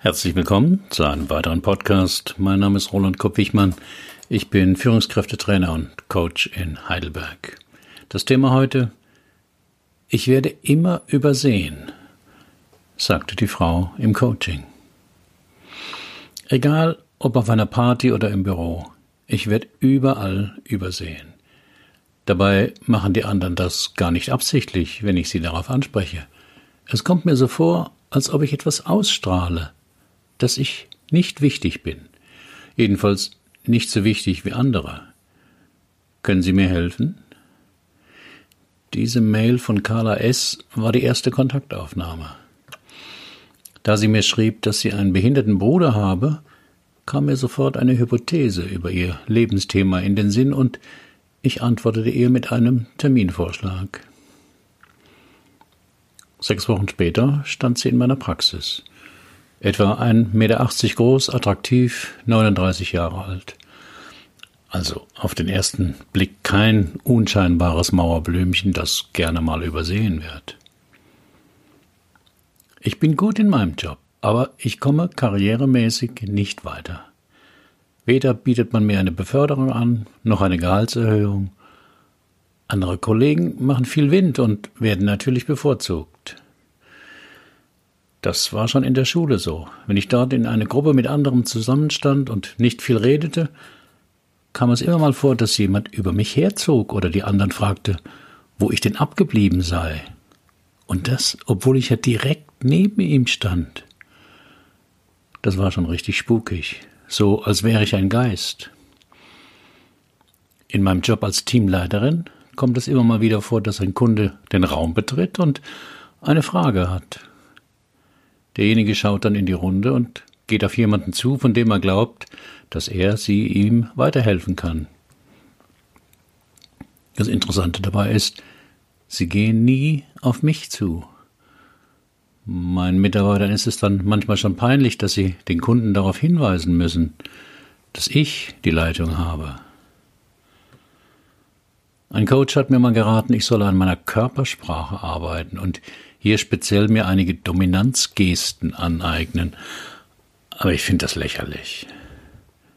Herzlich willkommen zu einem weiteren Podcast. Mein Name ist Roland Kopp-Wichmann. Ich bin Führungskräftetrainer und Coach in Heidelberg. Das Thema heute, ich werde immer übersehen, sagte die Frau im Coaching. Egal ob auf einer Party oder im Büro, ich werde überall übersehen. Dabei machen die anderen das gar nicht absichtlich, wenn ich sie darauf anspreche. Es kommt mir so vor, als ob ich etwas ausstrahle, dass ich nicht wichtig bin. Jedenfalls nicht so wichtig wie andere. Können Sie mir helfen? Diese Mail von Carla S. war die erste Kontaktaufnahme. Da sie mir schrieb, dass sie einen behinderten Bruder habe, kam mir sofort eine Hypothese über ihr Lebensthema in den Sinn und ich antwortete ihr mit einem Terminvorschlag. Sechs Wochen später stand sie in meiner Praxis. Etwa 1,80 Meter groß, attraktiv, 39 Jahre alt. Also auf den ersten Blick kein unscheinbares Mauerblümchen, das gerne mal übersehen wird. Ich bin gut in meinem Job, aber ich komme karrieremäßig nicht weiter. Weder bietet man mir eine Beförderung an, noch eine Gehaltserhöhung. Andere Kollegen machen viel Wind und werden natürlich bevorzugt. Das war schon in der Schule so. Wenn ich dort in eine Gruppe mit anderen zusammenstand und nicht viel redete, kam es immer mal vor, dass jemand über mich herzog oder die anderen fragte, wo ich denn abgeblieben sei. Und das, obwohl ich ja direkt neben ihm stand. Das war schon richtig spukig, so als wäre ich ein Geist. In meinem Job als Teamleiterin kommt es immer mal wieder vor, dass ein Kunde den Raum betritt und eine Frage hat. Derjenige schaut dann in die Runde und geht auf jemanden zu, von dem er glaubt, dass er sie ihm weiterhelfen kann. Das Interessante dabei ist, sie gehen nie auf mich zu. Meinen Mitarbeitern ist es dann manchmal schon peinlich, dass sie den Kunden darauf hinweisen müssen, dass ich die Leitung habe. Ein Coach hat mir mal geraten, ich solle an meiner Körpersprache arbeiten und hier speziell mir einige Dominanzgesten aneignen. Aber ich finde das lächerlich.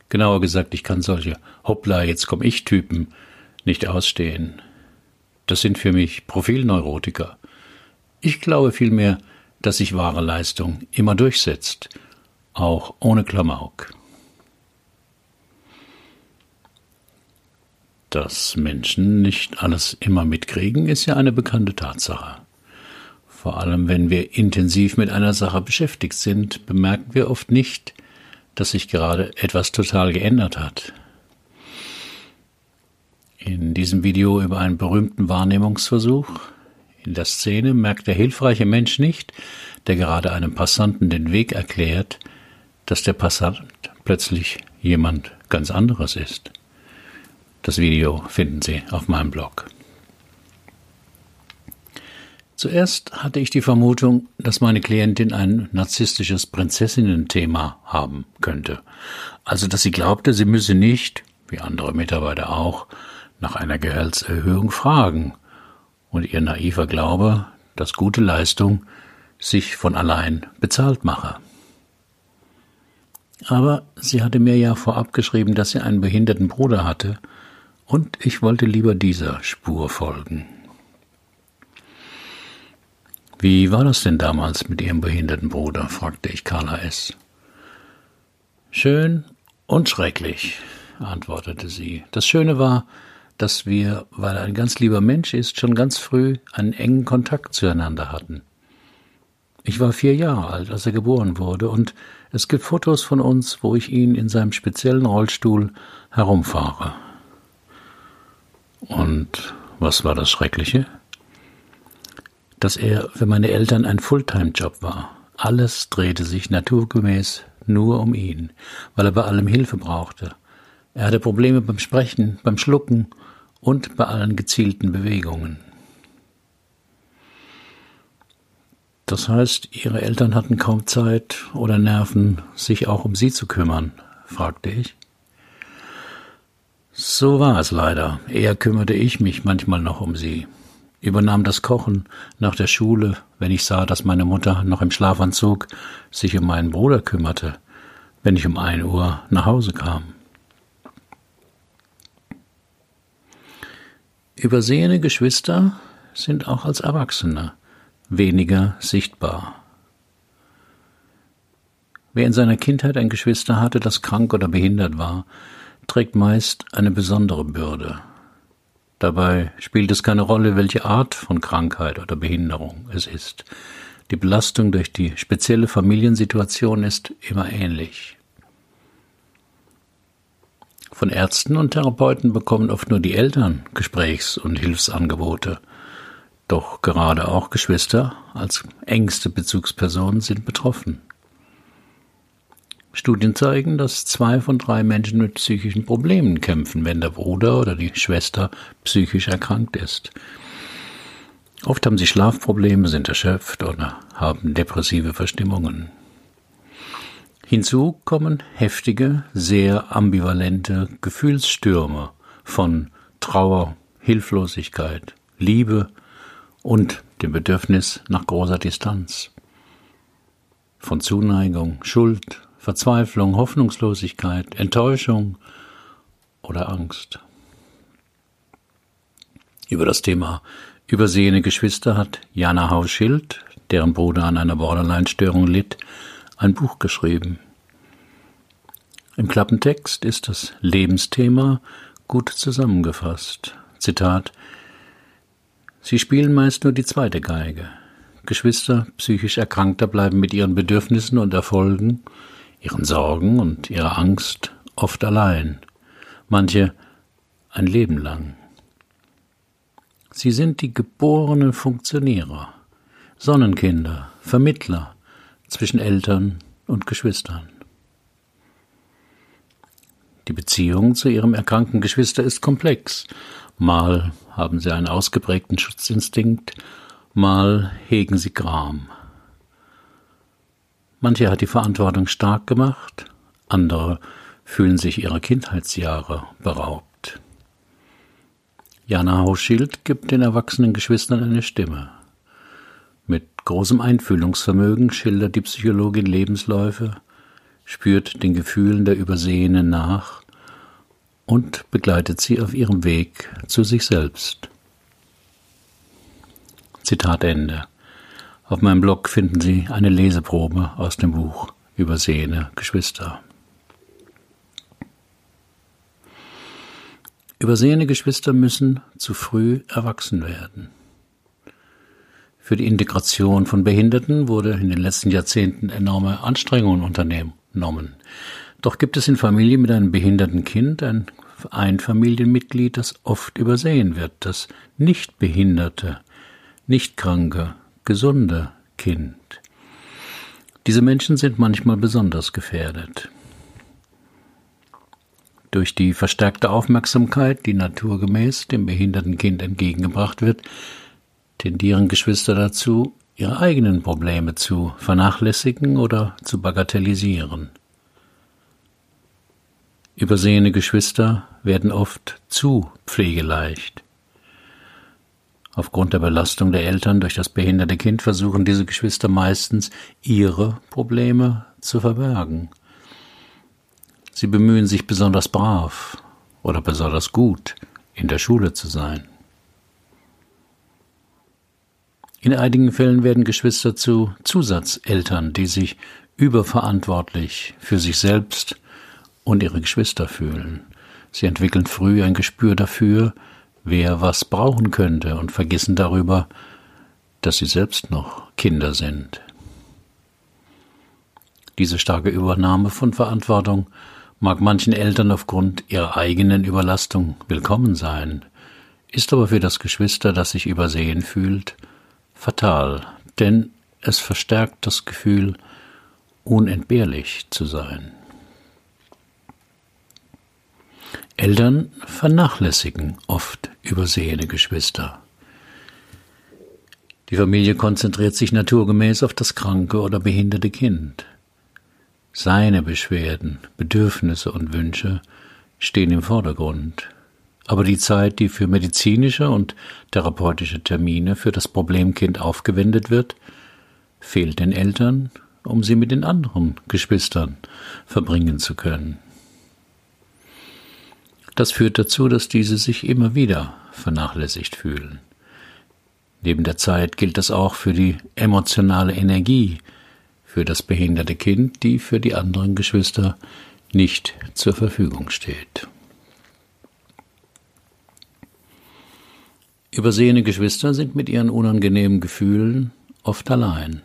Genauer gesagt, ich kann solche Hoppla, jetzt komm ich Typen nicht ausstehen. Das sind für mich Profilneurotiker. Ich glaube vielmehr, dass sich wahre Leistung immer durchsetzt, auch ohne Klamauk. Dass Menschen nicht alles immer mitkriegen, ist ja eine bekannte Tatsache. Vor allem wenn wir intensiv mit einer Sache beschäftigt sind, bemerken wir oft nicht, dass sich gerade etwas total geändert hat. In diesem Video über einen berühmten Wahrnehmungsversuch in der Szene merkt der hilfreiche Mensch nicht, der gerade einem Passanten den Weg erklärt, dass der Passant plötzlich jemand ganz anderes ist. Das Video finden Sie auf meinem Blog. Zuerst hatte ich die Vermutung, dass meine Klientin ein narzisstisches Prinzessinnen-Thema haben könnte. Also, dass sie glaubte, sie müsse nicht, wie andere Mitarbeiter auch, nach einer Gehaltserhöhung fragen. Und ihr naiver Glaube, dass gute Leistung sich von allein bezahlt mache. Aber sie hatte mir ja vorab geschrieben, dass sie einen behinderten Bruder hatte, und ich wollte lieber dieser Spur folgen. Wie war das denn damals mit Ihrem behinderten Bruder? fragte ich Carla S. Schön und schrecklich, antwortete sie. Das Schöne war, dass wir, weil er ein ganz lieber Mensch ist, schon ganz früh einen engen Kontakt zueinander hatten. Ich war vier Jahre alt, als er geboren wurde, und es gibt Fotos von uns, wo ich ihn in seinem speziellen Rollstuhl herumfahre. Und was war das Schreckliche? Dass er für meine Eltern ein Fulltime-Job war. Alles drehte sich naturgemäß nur um ihn, weil er bei allem Hilfe brauchte. Er hatte Probleme beim Sprechen, beim Schlucken und bei allen gezielten Bewegungen. Das heißt, Ihre Eltern hatten kaum Zeit oder Nerven, sich auch um Sie zu kümmern, fragte ich. So war es leider. Eher kümmerte ich mich manchmal noch um Sie. Übernahm das Kochen nach der Schule, wenn ich sah, dass meine Mutter noch im Schlafanzug sich um meinen Bruder kümmerte, wenn ich um ein Uhr nach Hause kam. Übersehene Geschwister sind auch als Erwachsene weniger sichtbar. Wer in seiner Kindheit ein Geschwister hatte, das krank oder behindert war, trägt meist eine besondere Bürde. Dabei spielt es keine Rolle, welche Art von Krankheit oder Behinderung es ist. Die Belastung durch die spezielle Familiensituation ist immer ähnlich. Von Ärzten und Therapeuten bekommen oft nur die Eltern Gesprächs- und Hilfsangebote. Doch gerade auch Geschwister als engste Bezugspersonen sind betroffen. Studien zeigen, dass zwei von drei Menschen mit psychischen Problemen kämpfen, wenn der Bruder oder die Schwester psychisch erkrankt ist. Oft haben sie Schlafprobleme, sind erschöpft oder haben depressive Verstimmungen. Hinzu kommen heftige, sehr ambivalente Gefühlsstürme von Trauer, Hilflosigkeit, Liebe und dem Bedürfnis nach großer Distanz, von Zuneigung, Schuld, Verzweiflung, Hoffnungslosigkeit, Enttäuschung oder Angst. Über das Thema übersehene Geschwister hat Jana Hauschild, deren Bruder an einer Borderline-Störung litt, ein Buch geschrieben. Im Klappentext ist das Lebensthema gut zusammengefasst. Zitat Sie spielen meist nur die zweite Geige. Geschwister psychisch Erkrankter bleiben mit ihren Bedürfnissen und Erfolgen ihren Sorgen und ihrer Angst oft allein, manche ein Leben lang. Sie sind die geborenen Funktionäre, Sonnenkinder, Vermittler zwischen Eltern und Geschwistern. Die Beziehung zu ihrem erkrankten Geschwister ist komplex. Mal haben sie einen ausgeprägten Schutzinstinkt, mal hegen sie Gram. Manche hat die Verantwortung stark gemacht, andere fühlen sich ihrer Kindheitsjahre beraubt. Jana Hauschild gibt den erwachsenen Geschwistern eine Stimme. Mit großem Einfühlungsvermögen schildert die Psychologin Lebensläufe, spürt den Gefühlen der Übersehenen nach und begleitet sie auf ihrem Weg zu sich selbst. Zitat Ende. Auf meinem Blog finden Sie eine Leseprobe aus dem Buch Übersehene Geschwister. Übersehene Geschwister müssen zu früh erwachsen werden. Für die Integration von Behinderten wurde in den letzten Jahrzehnten enorme Anstrengungen unternommen. Doch gibt es in Familien mit einem behinderten Kind ein, Familienmitglied, das oft übersehen wird, das nicht behinderte, nicht kranke, gesunde Kind. Diese Menschen sind manchmal besonders gefährdet. Durch die verstärkte Aufmerksamkeit, die naturgemäß dem behinderten Kind entgegengebracht wird, tendieren Geschwister dazu, ihre eigenen Probleme zu vernachlässigen oder zu bagatellisieren. Übersehene Geschwister werden oft zu pflegeleicht. Aufgrund der Belastung der Eltern durch das behinderte Kind versuchen diese Geschwister meistens, ihre Probleme zu verbergen. Sie bemühen sich besonders brav oder besonders gut in der Schule zu sein. In einigen Fällen werden Geschwister zu Zusatzeltern, die sich überverantwortlich für sich selbst und ihre Geschwister fühlen. Sie entwickeln früh ein Gespür dafür, wer was brauchen könnte und vergessen darüber, dass sie selbst noch Kinder sind. Diese starke Übernahme von Verantwortung mag manchen Eltern aufgrund ihrer eigenen Überlastung willkommen sein, ist aber für das Geschwister, das sich übersehen fühlt, fatal, denn es verstärkt das Gefühl, unentbehrlich zu sein. Eltern vernachlässigen oft übersehene Geschwister. Die Familie konzentriert sich naturgemäß auf das kranke oder behinderte Kind. Seine Beschwerden, Bedürfnisse und Wünsche stehen im Vordergrund. aber die Zeit, die für medizinische und therapeutische Termine für das Problemkind aufgewendet wird, fehlt den Eltern, um sie mit den anderen Geschwistern verbringen zu können. Das führt dazu, dass diese sich immer wieder vernachlässigt fühlen. Neben der Zeit gilt das auch für die emotionale Energie für das behinderte Kind, die für die anderen Geschwister nicht zur Verfügung steht. Übersehene Geschwister sind mit ihren unangenehmen Gefühlen oft allein.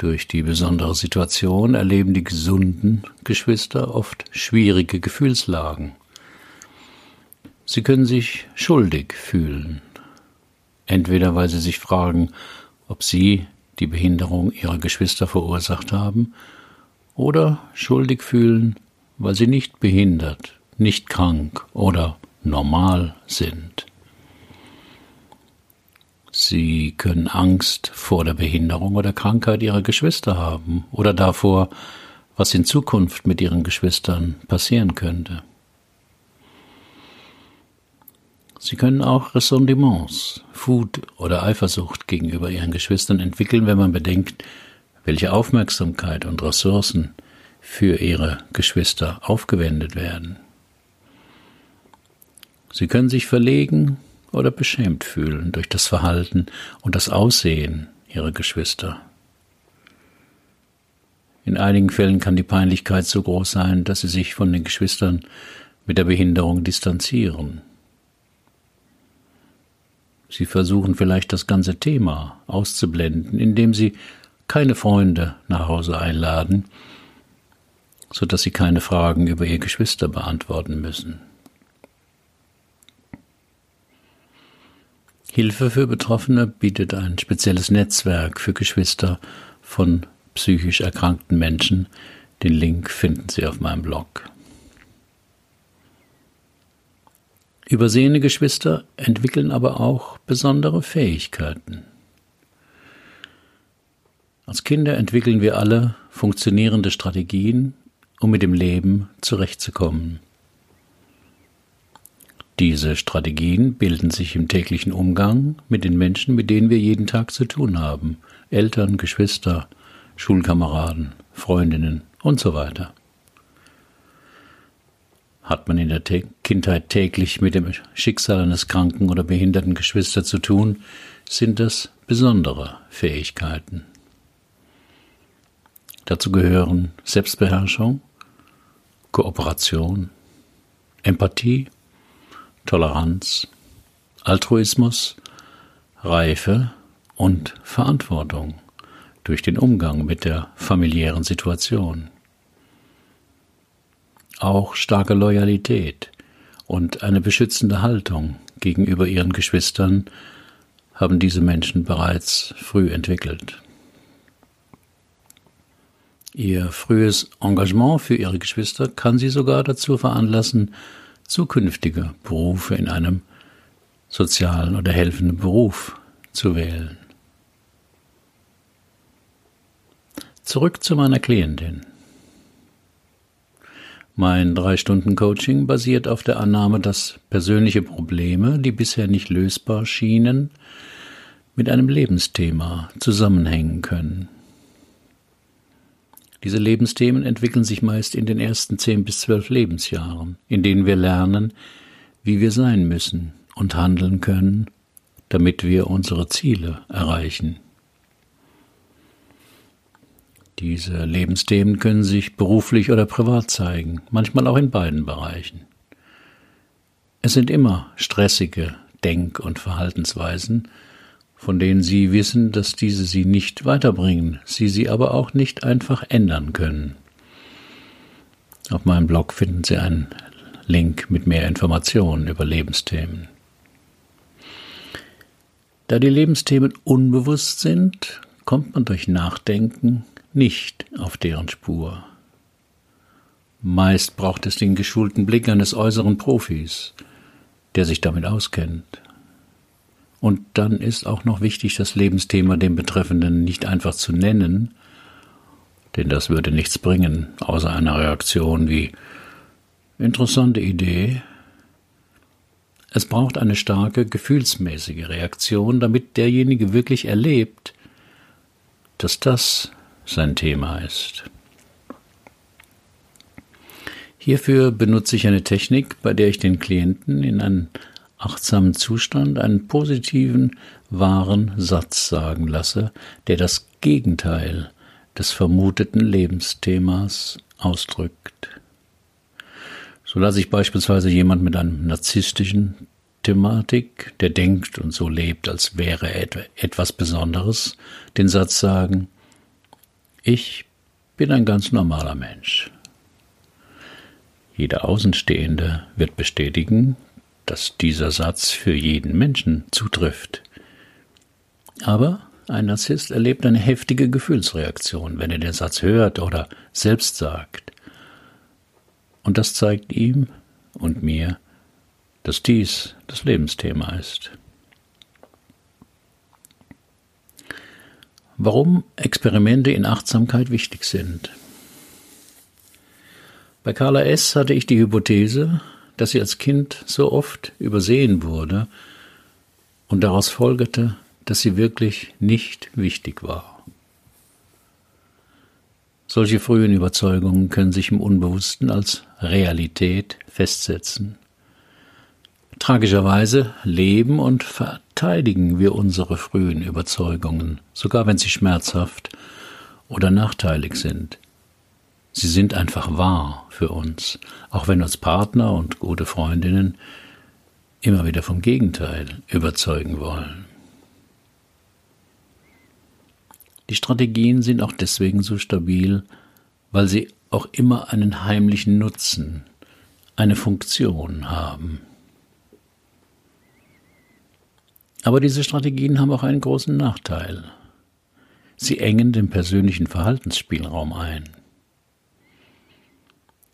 Durch die besondere Situation erleben die gesunden Geschwister oft schwierige Gefühlslagen. Sie können sich schuldig fühlen, entweder weil sie sich fragen, ob sie die Behinderung ihrer Geschwister verursacht haben, oder schuldig fühlen, weil sie nicht behindert, nicht krank oder normal sind. Sie können Angst vor der Behinderung oder Krankheit ihrer Geschwister haben oder davor, was in Zukunft mit ihren Geschwistern passieren könnte. Sie können auch Ressentiments, Wut oder Eifersucht gegenüber ihren Geschwistern entwickeln, wenn man bedenkt, welche Aufmerksamkeit und Ressourcen für ihre Geschwister aufgewendet werden. Sie können sich verlegen oder beschämt fühlen durch das Verhalten und das Aussehen ihrer Geschwister. In einigen Fällen kann die Peinlichkeit so groß sein, dass sie sich von den Geschwistern mit der Behinderung distanzieren. Sie versuchen vielleicht das ganze Thema auszublenden, indem sie keine Freunde nach Hause einladen, so dass sie keine Fragen über ihr Geschwister beantworten müssen. Hilfe für Betroffene bietet ein spezielles Netzwerk für Geschwister von psychisch erkrankten Menschen. Den Link finden Sie auf meinem Blog. Übersehene Geschwister entwickeln aber auch besondere Fähigkeiten. Als Kinder entwickeln wir alle funktionierende Strategien, um mit dem Leben zurechtzukommen. Diese Strategien bilden sich im täglichen Umgang mit den Menschen, mit denen wir jeden Tag zu tun haben. Eltern, Geschwister, Schulkameraden, Freundinnen und so weiter. Hat man in der Kindheit täglich mit dem Schicksal eines kranken oder behinderten Geschwisters zu tun, sind das besondere Fähigkeiten. Dazu gehören Selbstbeherrschung, Kooperation, Empathie Toleranz, Altruismus, Reife und Verantwortung durch den Umgang mit der familiären Situation. Auch starke Loyalität und eine beschützende Haltung gegenüber ihren Geschwistern haben diese Menschen bereits früh entwickelt. Ihr frühes Engagement für ihre Geschwister kann sie sogar dazu veranlassen, zukünftige Berufe in einem sozialen oder helfenden Beruf zu wählen. Zurück zu meiner Klientin. Mein Drei-Stunden-Coaching basiert auf der Annahme, dass persönliche Probleme, die bisher nicht lösbar schienen, mit einem Lebensthema zusammenhängen können. Diese Lebensthemen entwickeln sich meist in den ersten zehn bis zwölf Lebensjahren, in denen wir lernen, wie wir sein müssen und handeln können, damit wir unsere Ziele erreichen. Diese Lebensthemen können sich beruflich oder privat zeigen, manchmal auch in beiden Bereichen. Es sind immer stressige Denk- und Verhaltensweisen, von denen Sie wissen, dass diese Sie nicht weiterbringen, Sie sie aber auch nicht einfach ändern können. Auf meinem Blog finden Sie einen Link mit mehr Informationen über Lebensthemen. Da die Lebensthemen unbewusst sind, kommt man durch Nachdenken nicht auf deren Spur. Meist braucht es den geschulten Blick eines äußeren Profis, der sich damit auskennt. Und dann ist auch noch wichtig, das Lebensthema dem Betreffenden nicht einfach zu nennen, denn das würde nichts bringen, außer einer Reaktion wie interessante Idee, Es braucht eine starke gefühlsmäßige Reaktion, damit derjenige wirklich erlebt, dass das sein Thema ist. Hierfür benutze ich eine Technik, bei der ich den Klienten in einen achtsamen Zustand einen positiven, wahren Satz sagen lasse, der das Gegenteil des vermuteten Lebensthemas ausdrückt. So lasse ich beispielsweise jemand mit einem narzisstischen Thematik, der denkt und so lebt, als wäre etwas Besonderes, den Satz sagen, ich bin ein ganz normaler Mensch. Jeder Außenstehende wird bestätigen, dass dieser Satz für jeden Menschen zutrifft. Aber ein Narzisst erlebt eine heftige Gefühlsreaktion, wenn er den Satz hört oder selbst sagt. Und das zeigt ihm und mir, dass dies das Lebensthema ist. Warum Experimente in Achtsamkeit wichtig sind. Bei Carla S. hatte ich die Hypothese, dass sie als Kind so oft übersehen wurde und daraus folgerte, dass sie wirklich nicht wichtig war. Solche frühen Überzeugungen können sich im Unbewussten als Realität festsetzen. Tragischerweise leben und verteidigen wir unsere frühen Überzeugungen, sogar wenn sie schmerzhaft oder nachteilig sind. Sie sind einfach wahr für uns, auch wenn uns Partner und gute Freundinnen immer wieder vom Gegenteil überzeugen wollen. Die Strategien sind auch deswegen so stabil, weil sie auch immer einen heimlichen Nutzen, eine Funktion haben. Aber diese Strategien haben auch einen großen Nachteil. Sie engen den persönlichen Verhaltensspielraum ein.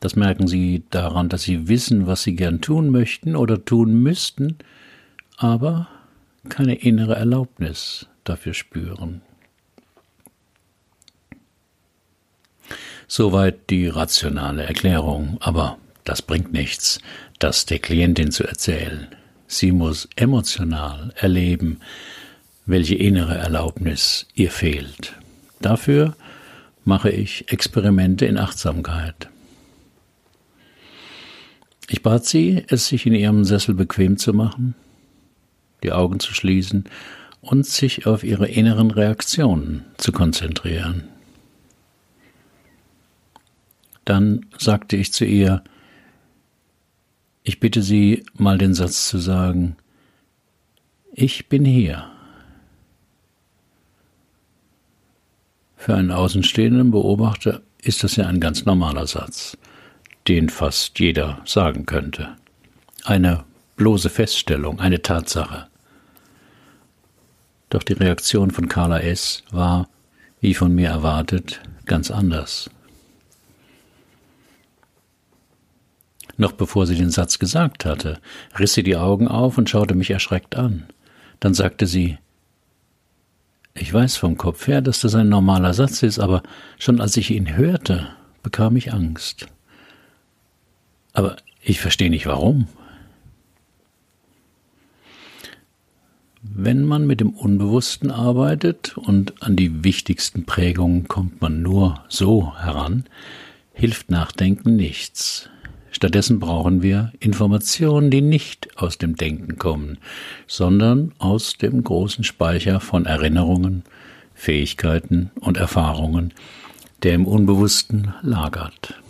Das merken Sie daran, dass Sie wissen, was Sie gern tun möchten oder tun müssten, aber keine innere Erlaubnis dafür spüren. Soweit die rationale Erklärung, aber das bringt nichts, das der Klientin zu erzählen. Sie muss emotional erleben, welche innere Erlaubnis ihr fehlt. Dafür mache ich Experimente in Achtsamkeit. Ich bat sie, es sich in ihrem Sessel bequem zu machen, die Augen zu schließen und sich auf ihre inneren Reaktionen zu konzentrieren. Dann sagte ich zu ihr, ich bitte Sie mal den Satz zu sagen, ich bin hier. Für einen außenstehenden Beobachter ist das ja ein ganz normaler Satz den fast jeder sagen könnte. Eine bloße Feststellung, eine Tatsache. Doch die Reaktion von Carla S. war, wie von mir erwartet, ganz anders. Noch bevor sie den Satz gesagt hatte, riss sie die Augen auf und schaute mich erschreckt an. Dann sagte sie, ich weiß vom Kopf her, dass das ein normaler Satz ist, aber schon als ich ihn hörte, bekam ich Angst. Aber ich verstehe nicht warum. Wenn man mit dem Unbewussten arbeitet und an die wichtigsten Prägungen kommt man nur so heran, hilft Nachdenken nichts. Stattdessen brauchen wir Informationen, die nicht aus dem Denken kommen, sondern aus dem großen Speicher von Erinnerungen, Fähigkeiten und Erfahrungen, der im Unbewussten lagert.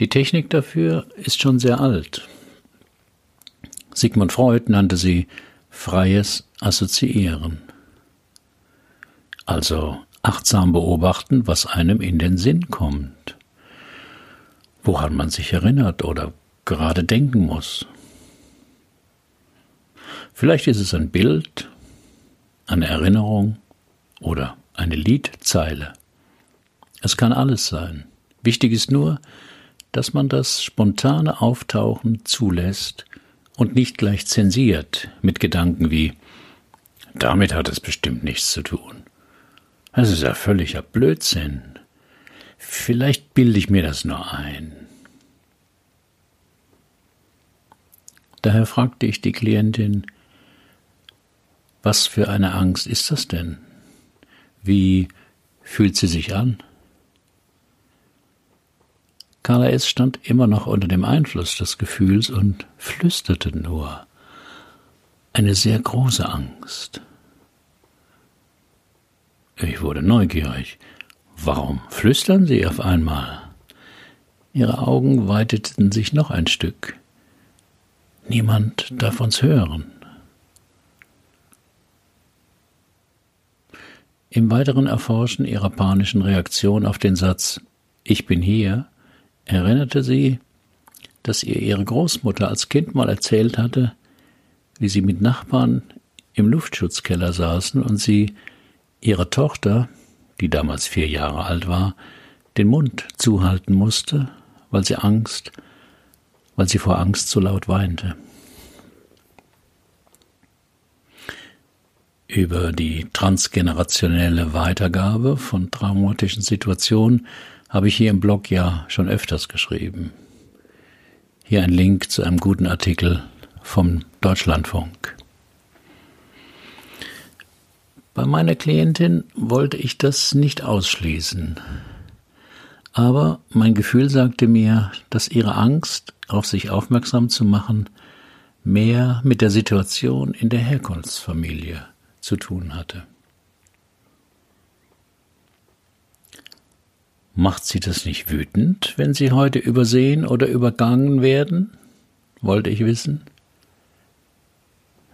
Die Technik dafür ist schon sehr alt. Sigmund Freud nannte sie freies Assoziieren. Also achtsam beobachten, was einem in den Sinn kommt, woran man sich erinnert oder gerade denken muss. Vielleicht ist es ein Bild, eine Erinnerung oder eine Liedzeile. Es kann alles sein. Wichtig ist nur, dass man das spontane Auftauchen zulässt und nicht gleich zensiert mit Gedanken wie damit hat es bestimmt nichts zu tun. Das ist ja völliger Blödsinn. Vielleicht bilde ich mir das nur ein. Daher fragte ich die Klientin, was für eine Angst ist das denn? Wie fühlt sie sich an? Carla S. stand immer noch unter dem Einfluss des Gefühls und flüsterte nur. Eine sehr große Angst. Ich wurde neugierig. Warum flüstern Sie auf einmal? Ihre Augen weiteten sich noch ein Stück. Niemand darf uns hören. Im weiteren Erforschen ihrer panischen Reaktion auf den Satz Ich bin hier erinnerte sie, dass ihr ihre Großmutter als Kind mal erzählt hatte, wie sie mit Nachbarn im Luftschutzkeller saßen und sie ihrer Tochter, die damals vier Jahre alt war, den Mund zuhalten musste, weil sie Angst, weil sie vor Angst so laut weinte. Über die transgenerationelle Weitergabe von traumatischen Situationen habe ich hier im Blog ja schon öfters geschrieben. Hier ein Link zu einem guten Artikel vom Deutschlandfunk. Bei meiner Klientin wollte ich das nicht ausschließen. Aber mein Gefühl sagte mir, dass ihre Angst, auf sich aufmerksam zu machen, mehr mit der Situation in der Herkunftsfamilie zu tun hatte. Macht Sie das nicht wütend, wenn Sie heute übersehen oder übergangen werden? wollte ich wissen.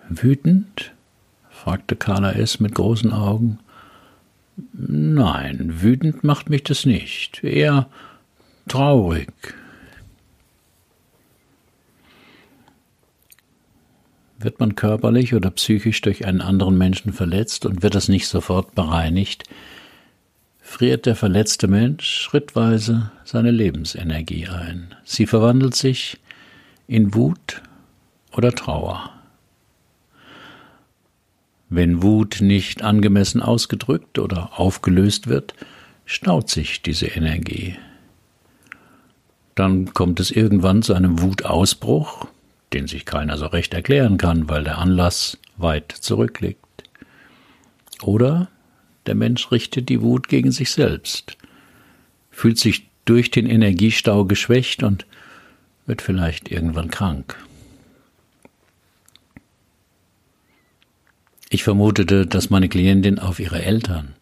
Wütend? fragte Carla S. mit großen Augen. Nein, wütend macht mich das nicht, eher traurig. Wird man körperlich oder psychisch durch einen anderen Menschen verletzt und wird das nicht sofort bereinigt, friert der verletzte Mensch schrittweise seine Lebensenergie ein. Sie verwandelt sich in Wut oder Trauer. Wenn Wut nicht angemessen ausgedrückt oder aufgelöst wird, staut sich diese Energie. Dann kommt es irgendwann zu einem Wutausbruch, den sich keiner so recht erklären kann, weil der Anlass weit zurückliegt. Oder der Mensch richtet die Wut gegen sich selbst, fühlt sich durch den Energiestau geschwächt und wird vielleicht irgendwann krank. Ich vermutete, dass meine Klientin auf ihre Eltern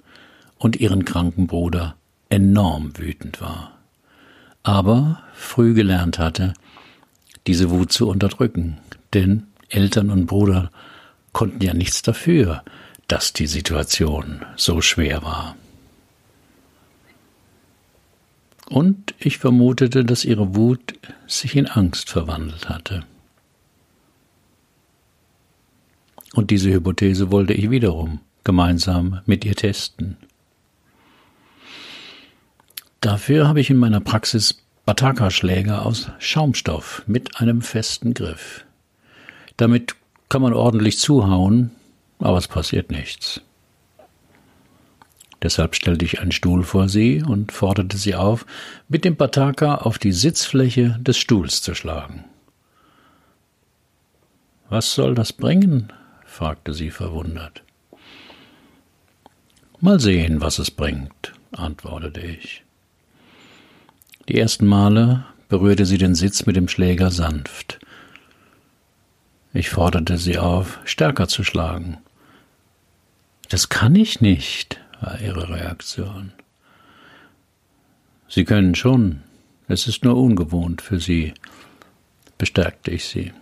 und ihren kranken Bruder enorm wütend war, aber früh gelernt hatte, diese Wut zu unterdrücken, denn Eltern und Bruder konnten ja nichts dafür, dass die Situation so schwer war. Und ich vermutete, dass ihre Wut sich in Angst verwandelt hatte. Und diese Hypothese wollte ich wiederum gemeinsam mit ihr testen. Dafür habe ich in meiner Praxis Bataka-Schläger aus Schaumstoff mit einem festen Griff. Damit kann man ordentlich zuhauen, aber es passiert nichts. Deshalb stellte ich einen Stuhl vor sie und forderte sie auf, mit dem Bataka auf die Sitzfläche des Stuhls zu schlagen. Was soll das bringen? fragte sie verwundert. Mal sehen, was es bringt, antwortete ich. Die ersten Male berührte sie den Sitz mit dem Schläger sanft. Ich forderte sie auf, stärker zu schlagen. Das kann ich nicht, war ihre Reaktion. Sie können schon, es ist nur ungewohnt für Sie, bestärkte ich sie.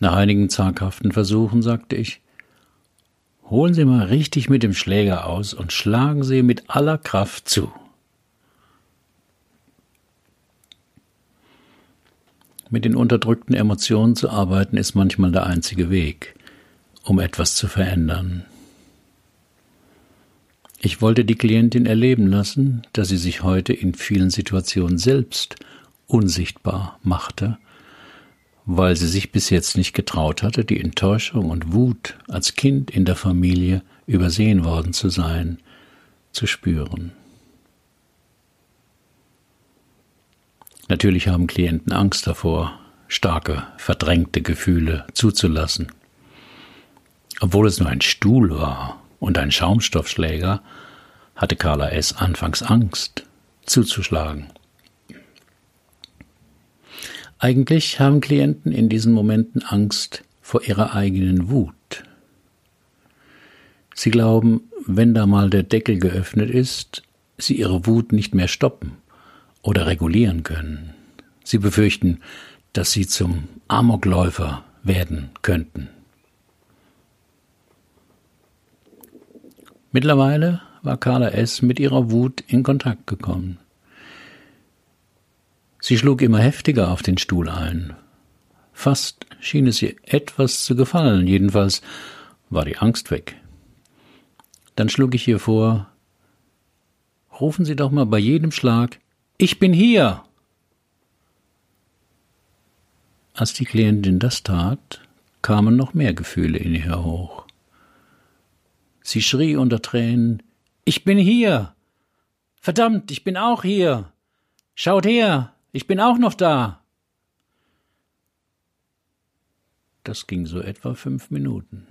Nach einigen zaghaften Versuchen sagte ich, Holen Sie mal richtig mit dem Schläger aus und schlagen Sie mit aller Kraft zu. Mit den unterdrückten Emotionen zu arbeiten ist manchmal der einzige Weg, um etwas zu verändern. Ich wollte die Klientin erleben lassen, dass sie sich heute in vielen Situationen selbst unsichtbar machte weil sie sich bis jetzt nicht getraut hatte, die Enttäuschung und Wut als Kind in der Familie übersehen worden zu sein, zu spüren. Natürlich haben Klienten Angst davor, starke, verdrängte Gefühle zuzulassen. Obwohl es nur ein Stuhl war und ein Schaumstoffschläger, hatte Carla S. anfangs Angst, zuzuschlagen. Eigentlich haben Klienten in diesen Momenten Angst vor ihrer eigenen Wut. Sie glauben, wenn da mal der Deckel geöffnet ist, sie ihre Wut nicht mehr stoppen oder regulieren können. Sie befürchten, dass sie zum Amokläufer werden könnten. Mittlerweile war Carla S. mit ihrer Wut in Kontakt gekommen. Sie schlug immer heftiger auf den Stuhl ein. Fast schien es ihr etwas zu gefallen, jedenfalls war die Angst weg. Dann schlug ich ihr vor, rufen Sie doch mal bei jedem Schlag, ich bin hier. Als die Klientin das tat, kamen noch mehr Gefühle in ihr hoch. Sie schrie unter Tränen, ich bin hier. Verdammt, ich bin auch hier. Schaut her, ich bin auch noch da. Das ging so etwa fünf Minuten.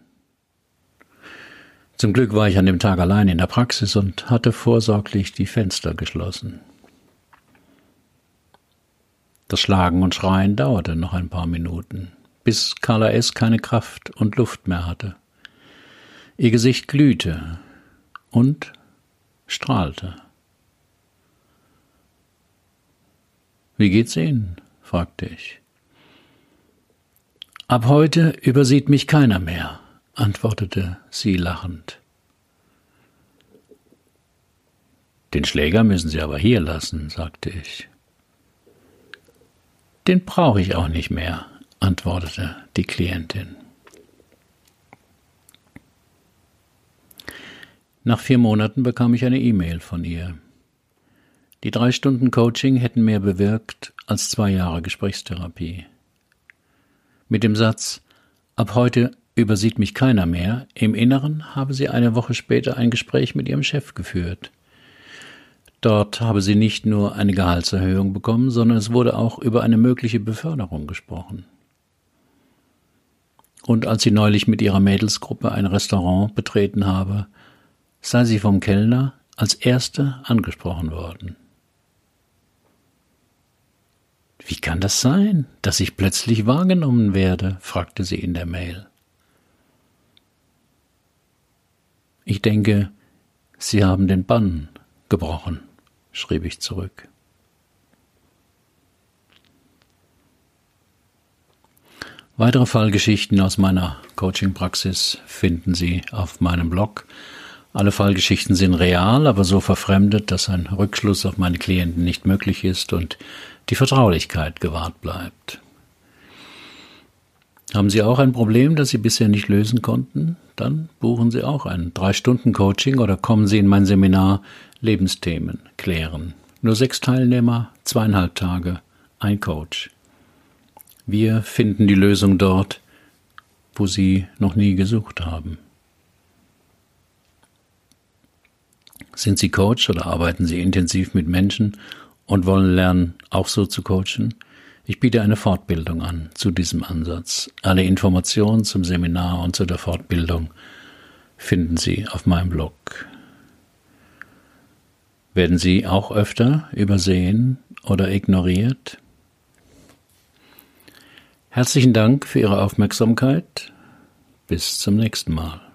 Zum Glück war ich an dem Tag allein in der Praxis und hatte vorsorglich die Fenster geschlossen. Das Schlagen und Schreien dauerte noch ein paar Minuten, bis Carla S. keine Kraft und Luft mehr hatte. Ihr Gesicht glühte und strahlte. Wie geht's Ihnen? fragte ich. Ab heute übersieht mich keiner mehr, antwortete sie lachend. Den Schläger müssen Sie aber hier lassen, sagte ich. Den brauche ich auch nicht mehr, antwortete die Klientin. Nach vier Monaten bekam ich eine E-Mail von ihr. Die drei Stunden Coaching hätten mehr bewirkt als zwei Jahre Gesprächstherapie. Mit dem Satz Ab heute übersieht mich keiner mehr, im Inneren habe sie eine Woche später ein Gespräch mit ihrem Chef geführt. Dort habe sie nicht nur eine Gehaltserhöhung bekommen, sondern es wurde auch über eine mögliche Beförderung gesprochen. Und als sie neulich mit ihrer Mädelsgruppe ein Restaurant betreten habe, sei sie vom Kellner als erste angesprochen worden. Wie kann das sein, dass ich plötzlich wahrgenommen werde? fragte sie in der Mail. Ich denke, Sie haben den Bann gebrochen, schrieb ich zurück. Weitere Fallgeschichten aus meiner Coaching-Praxis finden Sie auf meinem Blog. Alle Fallgeschichten sind real, aber so verfremdet, dass ein Rückschluss auf meine Klienten nicht möglich ist und die Vertraulichkeit gewahrt bleibt. Haben Sie auch ein Problem, das Sie bisher nicht lösen konnten? Dann buchen Sie auch ein Drei-Stunden-Coaching oder kommen Sie in mein Seminar Lebensthemen klären. Nur sechs Teilnehmer, zweieinhalb Tage, ein Coach. Wir finden die Lösung dort, wo Sie noch nie gesucht haben. Sind Sie Coach oder arbeiten Sie intensiv mit Menschen und wollen lernen, auch so zu coachen? Ich biete eine Fortbildung an zu diesem Ansatz. Alle Informationen zum Seminar und zu der Fortbildung finden Sie auf meinem Blog. Werden Sie auch öfter übersehen oder ignoriert? Herzlichen Dank für Ihre Aufmerksamkeit. Bis zum nächsten Mal.